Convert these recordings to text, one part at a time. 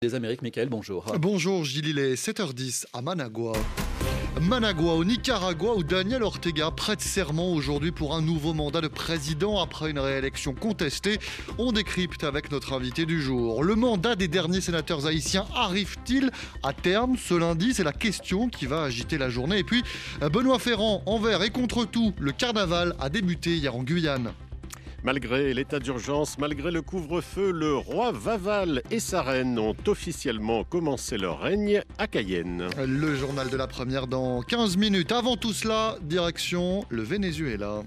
des Amériques. Michael, bonjour. Bonjour Gilles, il est 7h10 à Managua. Managua au Nicaragua où Daniel Ortega prête serment aujourd'hui pour un nouveau mandat de président après une réélection contestée. On décrypte avec notre invité du jour. Le mandat des derniers sénateurs haïtiens arrive-t-il à terme ce lundi? C'est la question qui va agiter la journée. Et puis Benoît Ferrand, envers et contre tout, le carnaval a débuté hier en Guyane. Malgré l'état d'urgence, malgré le couvre-feu, le roi Vaval et sa reine ont officiellement commencé leur règne à Cayenne. Le journal de la première dans 15 minutes. Avant tout cela, direction le Venezuela.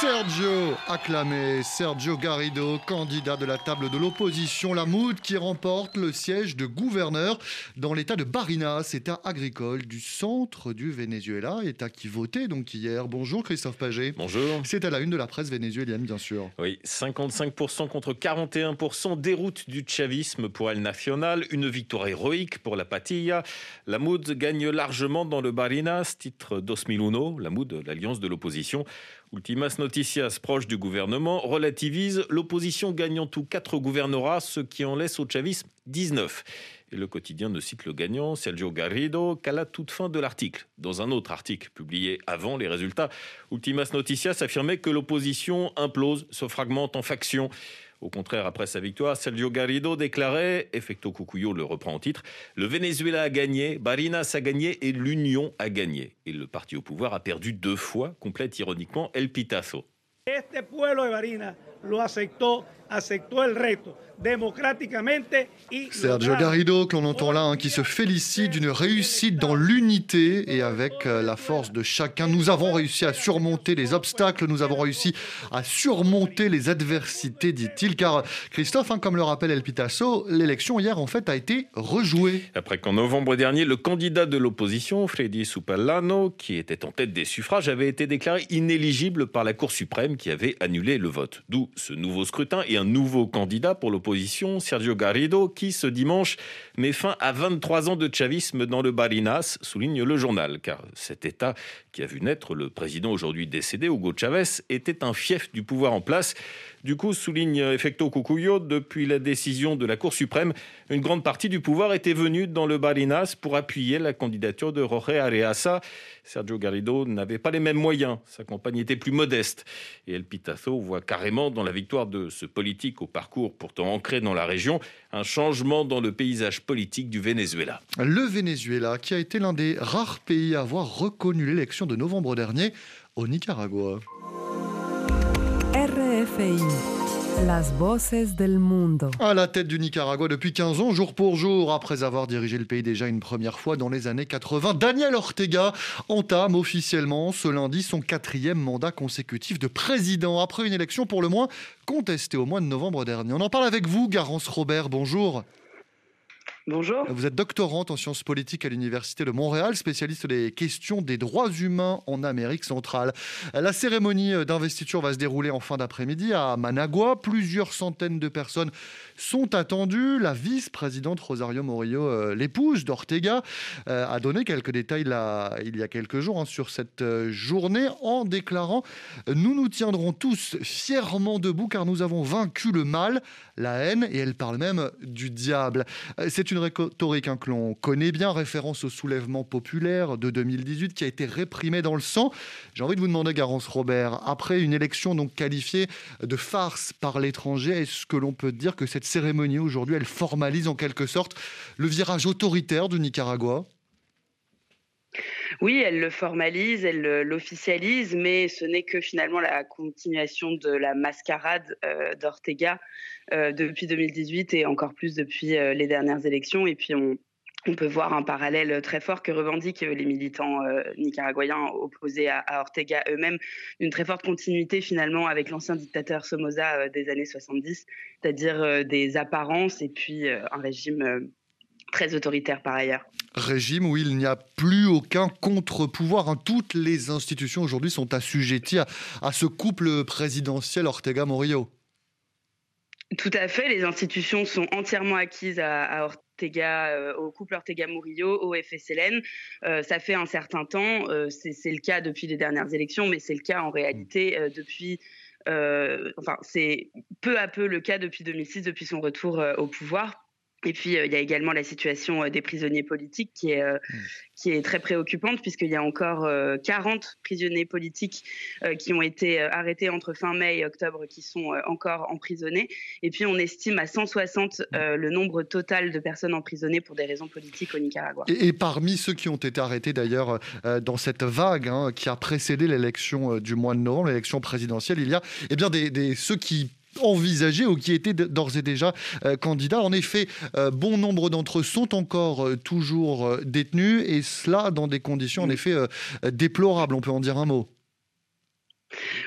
Sergio, acclamé, Sergio Garrido, candidat de la table de l'opposition, la Mood qui remporte le siège de gouverneur dans l'état de Barinas, état agricole du centre du Venezuela, état qui votait donc hier. Bonjour Christophe Paget. Bonjour. C'est à la une de la presse vénézuélienne, bien sûr. Oui, 55% contre 41%, déroute du chavisme pour El Nacional, une victoire héroïque pour la Patilla. La Mood gagne largement dans le Barinas, titre 2001, la Mood, l'alliance de l'opposition. Ultimas Noticias, proche du gouvernement, relativise l'opposition gagnant tous quatre gouvernorats, ce qui en laisse au chavisme 19. Et le quotidien ne cite le gagnant, Sergio Garrido, qu'à la toute fin de l'article. Dans un autre article publié avant les résultats, Ultimas Noticias affirmait que l'opposition implose, se fragmente en factions. Au contraire, après sa victoire, Sergio Garrido déclarait, Effecto Cucuyo le reprend en titre, le Venezuela a gagné, Barinas a gagné et l'Union a gagné. Et le parti au pouvoir a perdu deux fois, complète ironiquement El Pitazo. Lo aceptó, aceptó el reto. Sergio Garrido, que l'on entend là, hein, qui se félicite d'une réussite dans l'unité et avec euh, la force de chacun. Nous avons réussi à surmonter les obstacles, nous avons réussi à surmonter les adversités, dit-il. Car Christophe, hein, comme le rappelle El Pitasso, l'élection hier en fait a été rejouée. Après qu'en novembre dernier, le candidat de l'opposition, Freddy Supallano, qui était en tête des suffrages, avait été déclaré inéligible par la Cour suprême qui avait annulé le vote. D'où ce nouveau scrutin et un nouveau candidat pour l'opposition Sergio Garrido, qui ce dimanche met fin à 23 ans de chavisme dans le Barinas, souligne le journal, car cet État qui a vu naître le président aujourd'hui décédé, Hugo Chavez, était un fief du pouvoir en place. Du coup, souligne Effecto Cucuyo, depuis la décision de la Cour suprême, une grande partie du pouvoir était venue dans le Barinas pour appuyer la candidature de Jorge Areasa. Sergio Garrido n'avait pas les mêmes moyens, sa campagne était plus modeste. Et El Pitazo voit carrément dans la victoire de ce politique au parcours pourtant ancré dans la région un changement dans le paysage politique du Venezuela. Le Venezuela, qui a été l'un des rares pays à avoir reconnu l'élection de novembre dernier au Nicaragua. RFI. Las voces del mundo. À la tête du Nicaragua depuis 15 ans, jour pour jour, après avoir dirigé le pays déjà une première fois dans les années 80, Daniel Ortega entame officiellement ce lundi son quatrième mandat consécutif de président, après une élection pour le moins contestée au mois de novembre dernier. On en parle avec vous, Garance Robert, bonjour. Bonjour. Vous êtes doctorante en sciences politiques à l'Université de Montréal, spécialiste des questions des droits humains en Amérique centrale. La cérémonie d'investiture va se dérouler en fin d'après-midi à Managua. Plusieurs centaines de personnes sont attendues. La vice-présidente Rosario Morillo, euh, l'épouse d'Ortega, euh, a donné quelques détails il y a quelques jours hein, sur cette euh, journée en déclarant Nous nous tiendrons tous fièrement debout car nous avons vaincu le mal, la haine, et elle parle même du diable. C'est une rhétorique hein, que l'on connaît bien, référence au soulèvement populaire de 2018 qui a été réprimé dans le sang. J'ai envie de vous demander, Garance Robert, après une élection donc qualifiée de farce par l'étranger, est-ce que l'on peut dire que cette cérémonie aujourd'hui, elle formalise en quelque sorte le virage autoritaire du Nicaragua? Oui, elle le formalise, elle l'officialise, mais ce n'est que finalement la continuation de la mascarade euh, d'Ortega euh, depuis 2018 et encore plus depuis euh, les dernières élections. Et puis on, peut voir un parallèle très fort que revendiquent les militants nicaraguayens opposés à, Ortega eux-mêmes, une très forte continuité finalement avec l'ancien dictateur Somoza des années 70, c'est-à-dire des apparences et puis un régime très autoritaire par ailleurs. Régime où il n'y a plus aucun contre-pouvoir. Hein. Toutes les institutions aujourd'hui sont assujetties à, ce couple présidentiel Ortega-Morillo. Tout à fait, les institutions sont entièrement acquises à, Ortega, au couple Ortega-Murillo, au FSLN. ça fait un certain temps, c'est le cas depuis les dernières élections, mais c'est le cas en réalité depuis enfin, c'est peu à peu le cas depuis 2006, depuis son retour au pouvoir. Et puis, il y a également la situation des prisonniers politiques qui est, mmh qui est très préoccupante puisqu'il y a encore 40 euh, prisonniers politiques euh, qui ont été euh, arrêtés entre fin mai et octobre qui sont encore emprisonnés. Et puis on estime à 160 le nombre total de personnes emprisonnées pour des raisons politiques au Nicaragua. Et, parmi ceux qui ont été arrêtés d'ailleurs dans cette vague hein, qui a précédé l'élection du mois de novembre, l'élection présidentielle, il y a eh bien, des, des, ceux qui envisagés ou qui étaient d'ores et déjà euh, candidats. En effet, euh, bon nombre d'entre eux sont encore euh, toujours détenus et cela dans des conditions en effet déplorables. On peut en dire un mot.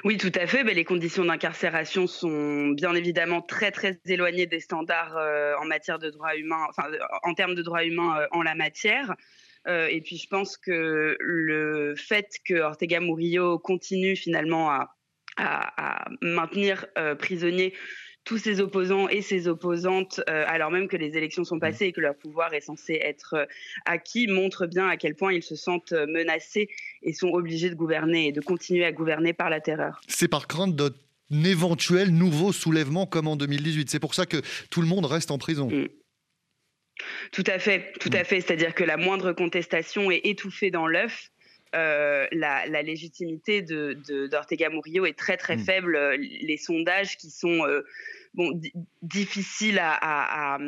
Oui, tout à fait. Mais les conditions d'incarcération sont bien évidemment très très éloignées des standards en matière de droits humains, enfin en termes de droits humains en la matière. et puis je pense que le fait que Ortega Murillo continue finalement à à, maintenir euh, prisonniers tous ses opposants et ses opposantes, euh, alors même que les élections sont mmh. passées et que leur pouvoir est censé être euh, acquis, montre bien à quel point ils se sentent menacés et sont obligés de gouverner et de continuer à gouverner par la terreur. C'est par crainte d'un éventuel nouveau soulèvement comme en 2018. C'est pour ça que tout le monde reste en prison. Mmh. Tout à fait, tout à mmh. fait. C'est-à-dire que la moindre contestation est étouffée dans l'œuf. Euh, la, légitimité de, d'Ortega Murillo est très très mm. faible. Les sondages qui sont euh, bon, difficiles à,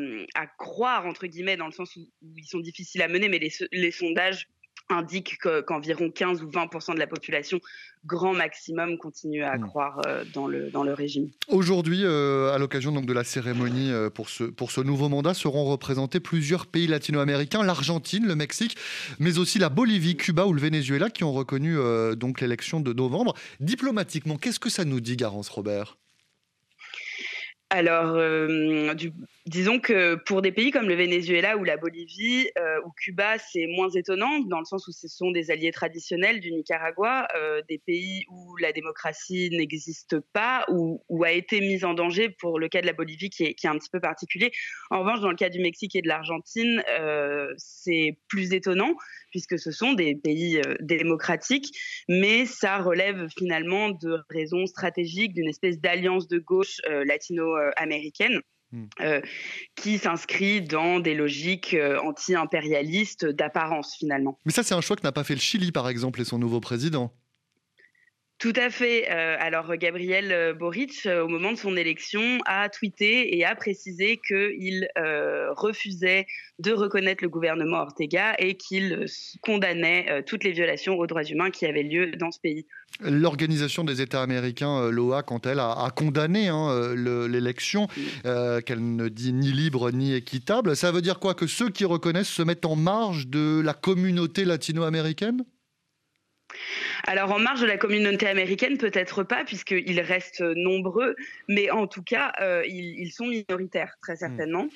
croire, entre guillemets, dans le sens où, ils sont difficiles à mener, mais les, les sondages indique qu'environ 15 ou 20% de la population, grand maximum, continue à hmm. croire euh, dans, le, dans le régime. Aujourd'hui, euh, à l'occasion donc de la cérémonie euh, pour, ce, pour ce nouveau mandat, seront représentés plusieurs pays latino-américains, l'Argentine, le Mexique, mais aussi la Bolivie, Cuba ou le Venezuela, qui ont reconnu donc l'élection de novembre. Diplomatiquement, qu'est-ce que ça nous dit, Garance Robert? Alors, du, Disons que pour des pays comme le Venezuela ou la Bolivie euh, ou Cuba, c'est moins étonnant dans le sens où ce sont des alliés traditionnels du Nicaragua, euh, des pays où la démocratie n'existe pas ou, a été mise en danger pour le cas de la Bolivie qui est, qui est, un petit peu particulier. En revanche, dans le cas du Mexique et de l'Argentine, euh, c'est plus étonnant puisque ce sont des pays démocratiques, mais ça relève finalement de raisons stratégiques, d'une espèce d'alliance de gauche latino-américaine. Hmm. Euh, qui s'inscrit dans des logiques euh, anti-impérialistes d'apparence finalement. Mais ça, c'est un choix que n'a pas fait le Chili, par exemple, et son nouveau président. Tout à fait. Euh, alors Gabriel euh, Boric, euh, au moment de son élection, a tweeté et a précisé qu'il refusait de reconnaître le gouvernement Ortega et qu'il condamnait toutes les violations aux droits humains qui avaient lieu dans ce pays. L'Organisation des États américains, l'OA, quand elle a, condamné hein, l'élection, qu'elle ne dit ni libre ni équitable, ça veut dire quoi? Que ceux qui reconnaissent se mettent en marge de la communauté latino-américaine? Alors en marge de la communauté américaine, peut-être pas, puisqu'ils restent nombreux, mais en tout cas, euh, ils, sont minoritaires, très hmm. certainement.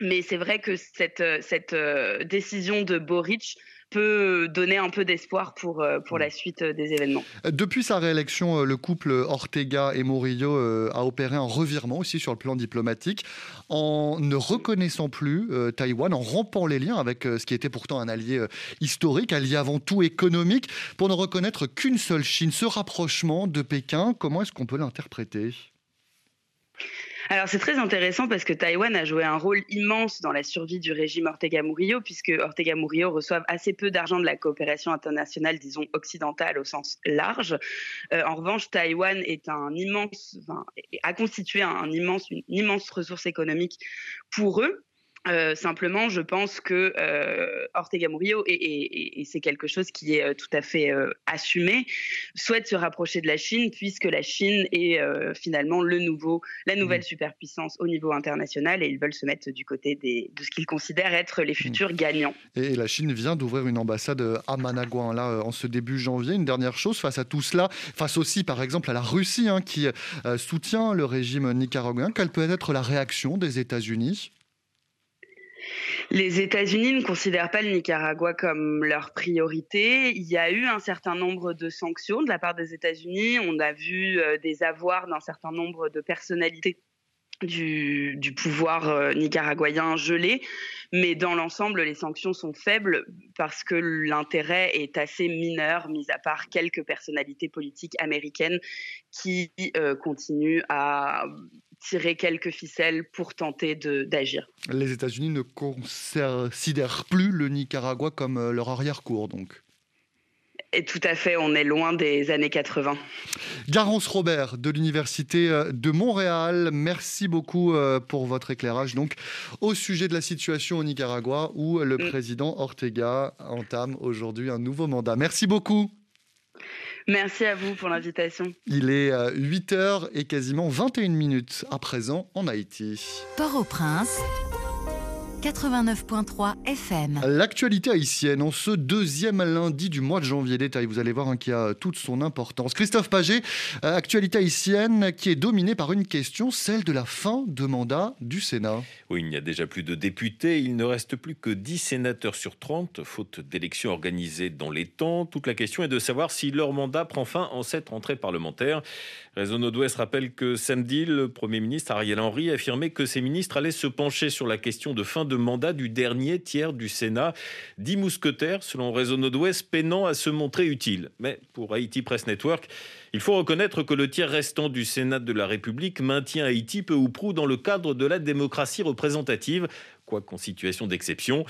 Mais c'est vrai que cette, cette euh, décision de Boric peut donner un peu d'espoir pour, euh, pour la suite euh, des événements. Depuis sa réélection, euh, le couple Ortega et Murillo a opéré un revirement aussi sur le plan diplomatique en ne reconnaissant plus Taïwan, en rompant les liens avec ce qui était pourtant un allié historique, allié avant tout économique, pour ne reconnaître qu'une seule Chine. Ce rapprochement de Pékin, comment est-ce qu'on peut l'interpréter? Alors c'est très intéressant parce que Taïwan a joué un rôle immense dans la survie du régime Ortega Murillo, puisque Ortega Murillo reçoit assez peu d'argent de la coopération internationale, disons occidentale au sens large. Euh, en revanche, Taïwan est un immense, a constitué un immense, une immense ressource économique pour eux. Euh, simplement, je pense que euh, Ortega Murillo, et, c'est quelque chose qui est euh, tout à fait assumé, souhaite se rapprocher de la Chine, puisque la Chine est finalement le nouveau, la nouvelle mmh. superpuissance au niveau international, et ils veulent se mettre du côté des, de ce qu'ils considèrent être les mmh. futurs gagnants. Et la Chine vient d'ouvrir une ambassade à Managua, hein, là, en ce début janvier. Une dernière chose, face à tout cela, face aussi, par exemple, à la Russie, hein, qui soutient le régime nicaraguayen, quelle peut être la réaction des États-Unis? Les États-Unis ne considèrent pas le Nicaragua comme leur priorité. Il y a eu un certain nombre de sanctions de la part des États-Unis. On a vu euh, des avoirs d'un certain nombre de personnalités du, pouvoir nicaraguayen gelé. Mais dans l'ensemble, les sanctions sont faibles parce que l'intérêt est assez mineur, mis à part quelques personnalités politiques américaines qui euh, continuent à tirer quelques ficelles pour tenter d'agir. Les États-Unis ne considèrent plus le Nicaragua comme euh, leur arrière-cour, donc. Et tout à fait, on est loin des années 80. Garance Robert de l'Université euh, de Montréal, merci beaucoup euh, pour votre éclairage donc au sujet de la situation au Nicaragua où le mm. président Ortega entame aujourd'hui un nouveau mandat. Merci beaucoup. Merci à vous pour l'invitation. Il est 8h euh, et quasiment 21 minutes à présent en Haïti. Port-au-Prince. 89.3 FM. L'actualité haïtienne en ce deuxième lundi du mois de janvier. Détail, vous allez voir hein, qui a toute son importance. Christophe Paget, euh, actualité haïtienne qui est dominée par une question, celle de la fin de mandat du Sénat. Oui, il n'y a déjà plus de députés. Il ne reste plus que 10 sénateurs sur 30, faute d'élections organisées dans les temps. Toute la question est de savoir si leur mandat prend fin en cette rentrée parlementaire. Réseau Nord-Ouest rappelle que samedi, le Premier ministre Ariel Henry affirmait que ses ministres allaient se pencher sur la question de fin de mandat du dernier tiers du Sénat. Dix mousquetaires, selon Réseau Nord-Ouest, peinant à se montrer utiles. Mais pour Haïti Press Network, il faut reconnaître que le tiers restant du Sénat de la République maintient Haïti peu ou prou dans le cadre de la démocratie représentative, quoiqu'en situation d'exception.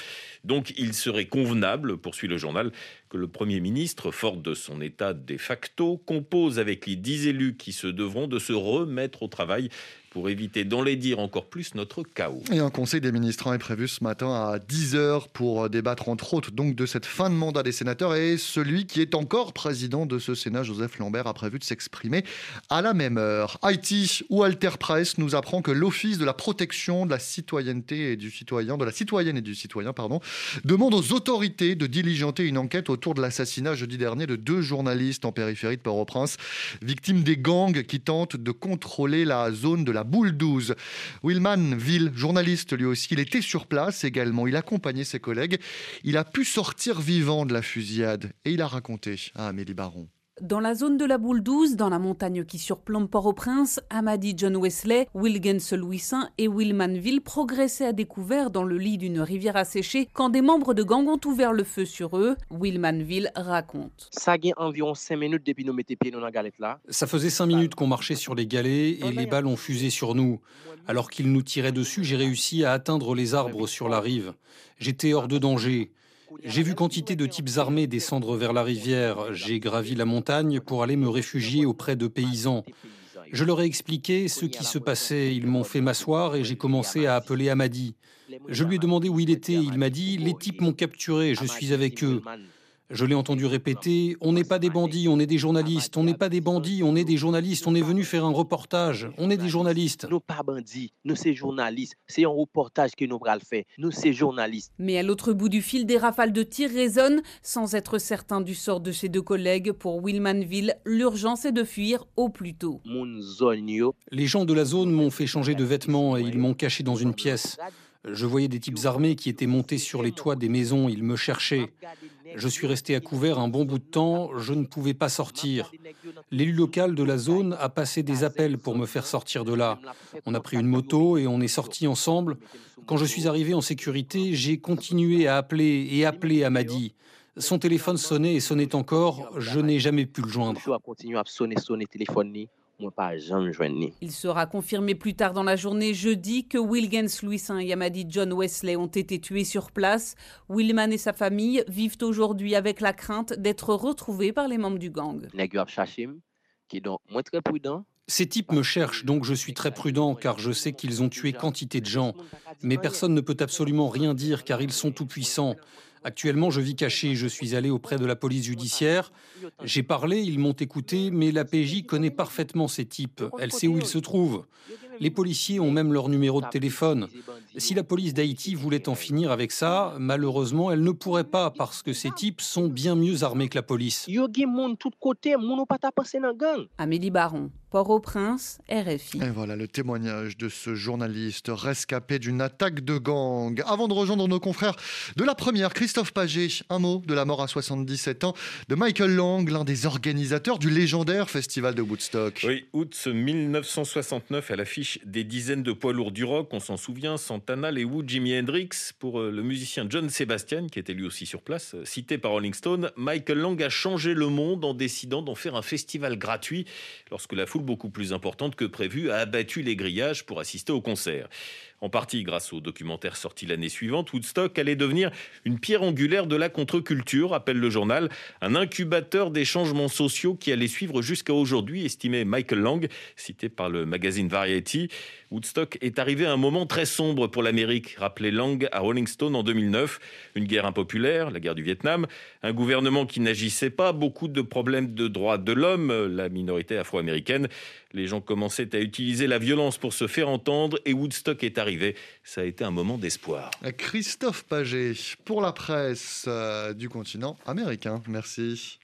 Donc il serait convenable, poursuit le journal, que le Premier ministre, fort de son état de facto, compose avec les dix élus qui se devront de se remettre au travail pour éviter d'enlaidir encore plus notre chaos. Et un conseil des ministres est prévu ce matin à 10h pour débattre entre autres donc de cette fin de mandat des sénateurs et celui qui est encore président de ce Sénat, Joseph Lambert, a prévu de s'exprimer à la même heure. Haïti ou Alter Press nous apprend que l'Office de la protection de la citoyenneté et du citoyen, de la citoyenne et du citoyen, pardon, demande aux autorités de diligenter une enquête autour de l'assassinat jeudi dernier de deux journalistes en périphérie de Port-au-Prince, victimes des gangs qui tentent de contrôler la zone de la boule 12. Willman Ville, journaliste lui aussi, il était sur place également. Il accompagnait ses collègues. Il a pu sortir vivant de la fusillade et il a raconté à Amélie Baron. Dans la zone de la boule 12, dans la montagne qui surplombe Port-au-Prince, Amadi John Wesley, Wilgens Louis et Willmanville progressaient à découvert dans le lit d'une rivière asséchée quand des membres de gang ont ouvert le feu sur eux. Willmanville raconte. Ça environ 5 minutes depuis nous pieds dans la galette là. Ça faisait 5 minutes qu'on marchait sur les galets et les balles ont fusé sur nous. Alors qu'ils nous tiraient dessus, j'ai réussi à atteindre les arbres sur la rive. J'étais hors de danger. J'ai vu quantité de types armés descendre vers la rivière. J'ai gravi la montagne pour aller me réfugier auprès de paysans. Je leur ai expliqué ce qui se passait. Ils m'ont fait m'asseoir et j'ai commencé à appeler Amadi. Je lui ai demandé où il était. Il m'a dit Les types m'ont capturé, je suis avec eux. Je l'ai entendu répéter On n'est pas des bandits, on est des journalistes. On n'est pas des bandits, on est des journalistes. On est venu faire un reportage. On est des journalistes. Nous pas bandits, nous c'est journalistes. C'est un reportage que nous allons faire. Nous c'est journalistes. Mais à l'autre bout du fil, des rafales de tir résonnent. Sans être certain du sort de ses deux collègues, pour Willmanville, l'urgence est de fuir au plus tôt. Les gens de la zone m'ont fait changer de vêtements et ils m'ont caché dans une pièce. Je voyais des types armés qui étaient montés sur les toits des maisons. Ils me cherchaient. Je suis resté à couvert un bon bout de temps, je ne pouvais pas sortir. L'élu local de la zone a passé des appels pour me faire sortir de là. On a pris une moto et on est sortis ensemble. Quand je suis arrivé en sécurité, j'ai continué à appeler et appeler Amadi. Son téléphone sonnait et sonnait encore, je n'ai jamais pu le joindre. Il sera confirmé plus tard dans la journée jeudi que Wilgens Louis et Yamadi John Wesley ont été tués sur place. Willman et sa famille vivent aujourd'hui avec la crainte d'être retrouvés par les membres du gang. Ces types me cherchent, donc je suis très prudent car je sais qu'ils ont tué quantité de gens. Mais personne ne peut absolument rien dire car ils sont tout puissants. Actuellement, je vis caché. Je suis allé auprès de la police judiciaire. J'ai parlé, ils m'ont écouté, mais la PJ connaît parfaitement ces types. Elle sait où ils se trouvent. Les policiers ont même leur numéro de téléphone. Si la police d'Haïti voulait en finir avec ça, malheureusement, elle ne pourrait pas parce que ces types sont bien mieux armés que la police. Amélie Baron. Port-au-Prince, RFI. Et voilà le témoignage de ce journaliste rescapé d'une attaque de gang. Avant de rejoindre nos confrères de la première, Christophe Paget, un mot de la mort à 77 ans de Michael Lang, l'un des organisateurs du légendaire festival de Woodstock. Oui, août 1969, à des dizaines de poids lourds du rock, on s'en souvient, Santana, Les Who, Jimi Hendrix, pour euh, le musicien John Sebastian, qui était lui aussi sur place, euh, cité par Rolling Stone, Michael Lang a changé le monde en décidant d'en faire un festival gratuit lorsque la foule beaucoup plus importante que prévu, a abattu les grillages pour assister au concert. En partie grâce au documentaire sorti l'année suivante, Woodstock allait devenir une pierre angulaire de la contre-culture, appelle le journal, un incubateur des changements sociaux qui allait suivre jusqu'à aujourd'hui, estimait Michael Lang, cité par le magazine Variety. Woodstock est arrivé à un moment très sombre pour l'Amérique, rappelait Lang à Rolling Stone en 2009. Une guerre impopulaire, la guerre du Vietnam, un gouvernement qui n'agissait pas, beaucoup de problèmes de droits de l'homme, la minorité afro-américaine. Les gens commençaient à utiliser la violence pour se faire entendre et Woodstock est arrivé. Ça a été un moment d'espoir. Christophe Paget pour la presse euh, du continent américain. Merci.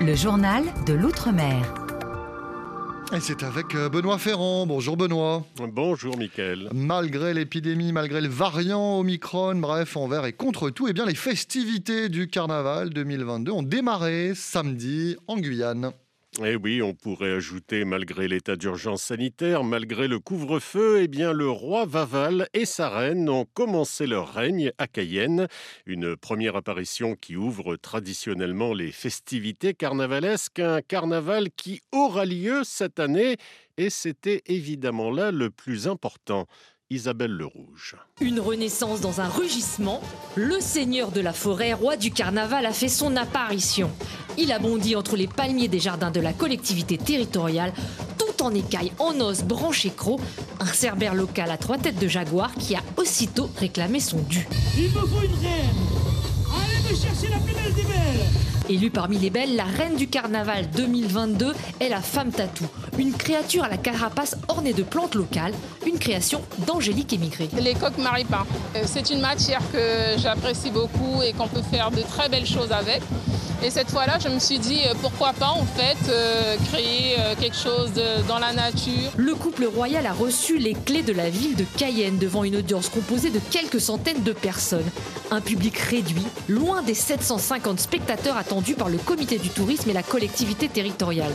Le journal de l'Outre-mer. Et c'est avec euh, Benoît Ferrand. Bonjour Benoît. Bonjour Mickaël. Malgré l'épidémie, malgré le variant Omicron, bref, envers et contre tout, eh bien, les festivités du carnaval 2022 ont démarré samedi en Guyane. Eh oui, on pourrait ajouter, malgré l'état d'urgence sanitaire, malgré le couvre-feu, eh bien, le roi Vaval et sa reine ont commencé leur règne à Cayenne. Une première apparition qui ouvre traditionnellement les festivités carnavalesques. Un carnaval qui aura lieu cette année et c'était évidemment là le plus important. Isabelle le Rouge. Une renaissance dans un rugissement. Le seigneur de la forêt, roi du carnaval, a fait son apparition. Il a bondi entre les palmiers des jardins de la collectivité territoriale, tout en écailles, en os, branché crocs. Un cerbère local à trois têtes de jaguar qui a aussitôt réclamé son dû. Il me faut une reine Allez me chercher la plus belle des belles Élue parmi les belles, la reine du carnaval 2022 est la femme tatou, une créature à la carapace ornée de plantes locales, une création d'Angélique émigrée. Les coques maripins, euh, c'est une matière que j'apprécie beaucoup et qu'on peut faire de très belles choses avec. Et cette fois-là, je me suis dit euh, pourquoi pas en fait euh, créer euh, quelque chose de, dans la nature. Le couple royal a reçu les clés de la ville de Cayenne devant une audience composée de quelques centaines de personnes. Un public réduit, loin des 750 spectateurs attendus par le comité du tourisme et la collectivité territoriale.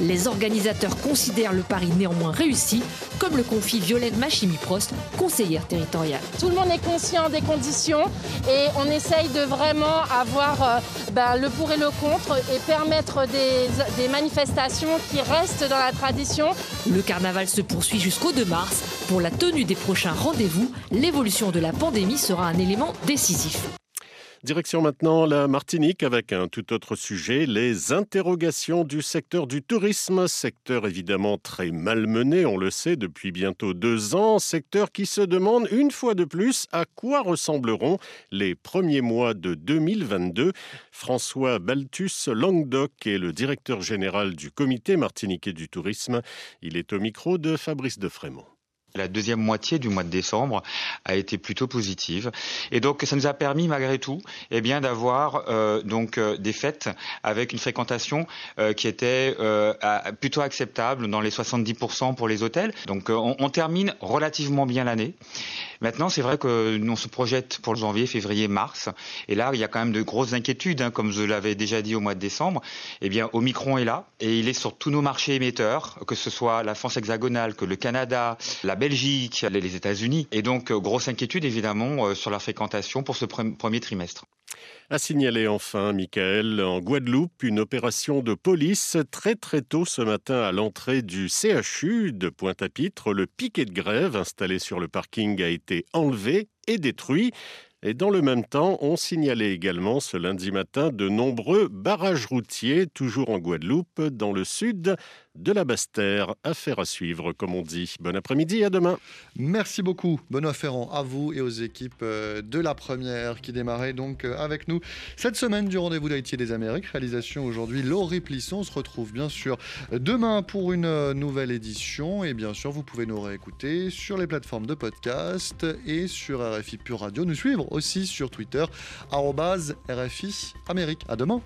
Les organisateurs considèrent le pari néanmoins réussi, comme le confie Violaine Machimi-Prost, conseillère territoriale. Tout le monde est conscient des conditions et on essaye de vraiment avoir ben, le pour et le contre et permettre des, des manifestations qui restent dans la tradition. Le carnaval se poursuit jusqu'au 2 mars. Pour la tenue des prochains rendez-vous, l'évolution de la pandémie sera un élément décisif. Direction maintenant la Martinique avec un tout autre sujet, les interrogations du secteur du tourisme, secteur évidemment très malmené, on le sait, depuis bientôt deux ans, secteur qui se demande une fois de plus à quoi ressembleront les premiers mois de 2022. François Baltus Languedoc est le directeur général du comité martiniquais du tourisme. Il est au micro de Fabrice de Frémont. La deuxième moitié du mois de décembre a été plutôt positive et donc ça nous a permis malgré tout eh bien d'avoir euh, donc euh, des fêtes avec une fréquentation euh, qui était euh, plutôt acceptable dans les 70% pour les hôtels. Donc euh, on, on, termine relativement bien l'année. Maintenant c'est vrai que nous on se projette pour janvier, février, mars et là il y a quand même de grosses inquiétudes hein, comme je l'avais déjà dit au mois de décembre. Eh bien Omicron est là et il est sur tous nos marchés émetteurs que ce soit la France hexagonale, que le Canada, la Belgique, les États-Unis. Et donc, grosse inquiétude évidemment sur la fréquentation pour ce premier trimestre. A signaler enfin, Michael, en Guadeloupe, une opération de police très très tôt ce matin à l'entrée du CHU de Pointe-à-Pitre. Le piquet de grève installé sur le parking a été enlevé et détruit. Et dans le même temps, on signalait également ce lundi matin de nombreux barrages routiers, toujours en Guadeloupe, dans le sud de la Basse-Terre. Affaire à suivre, comme on dit. Bon après-midi, à demain. Merci beaucoup, Benoît Ferrand, à vous et aux équipes de la première qui démarrait donc avec nous cette semaine du Rendez-vous d'Haïti et des Amériques. Réalisation aujourd'hui, Laurie Plisson. On se retrouve bien sûr demain pour une nouvelle édition. Et bien sûr, vous pouvez nous réécouter sur les plateformes de podcast et sur RFI Pure Radio. Nous suivre aussi sur Twitter, RFI Amérique. À demain.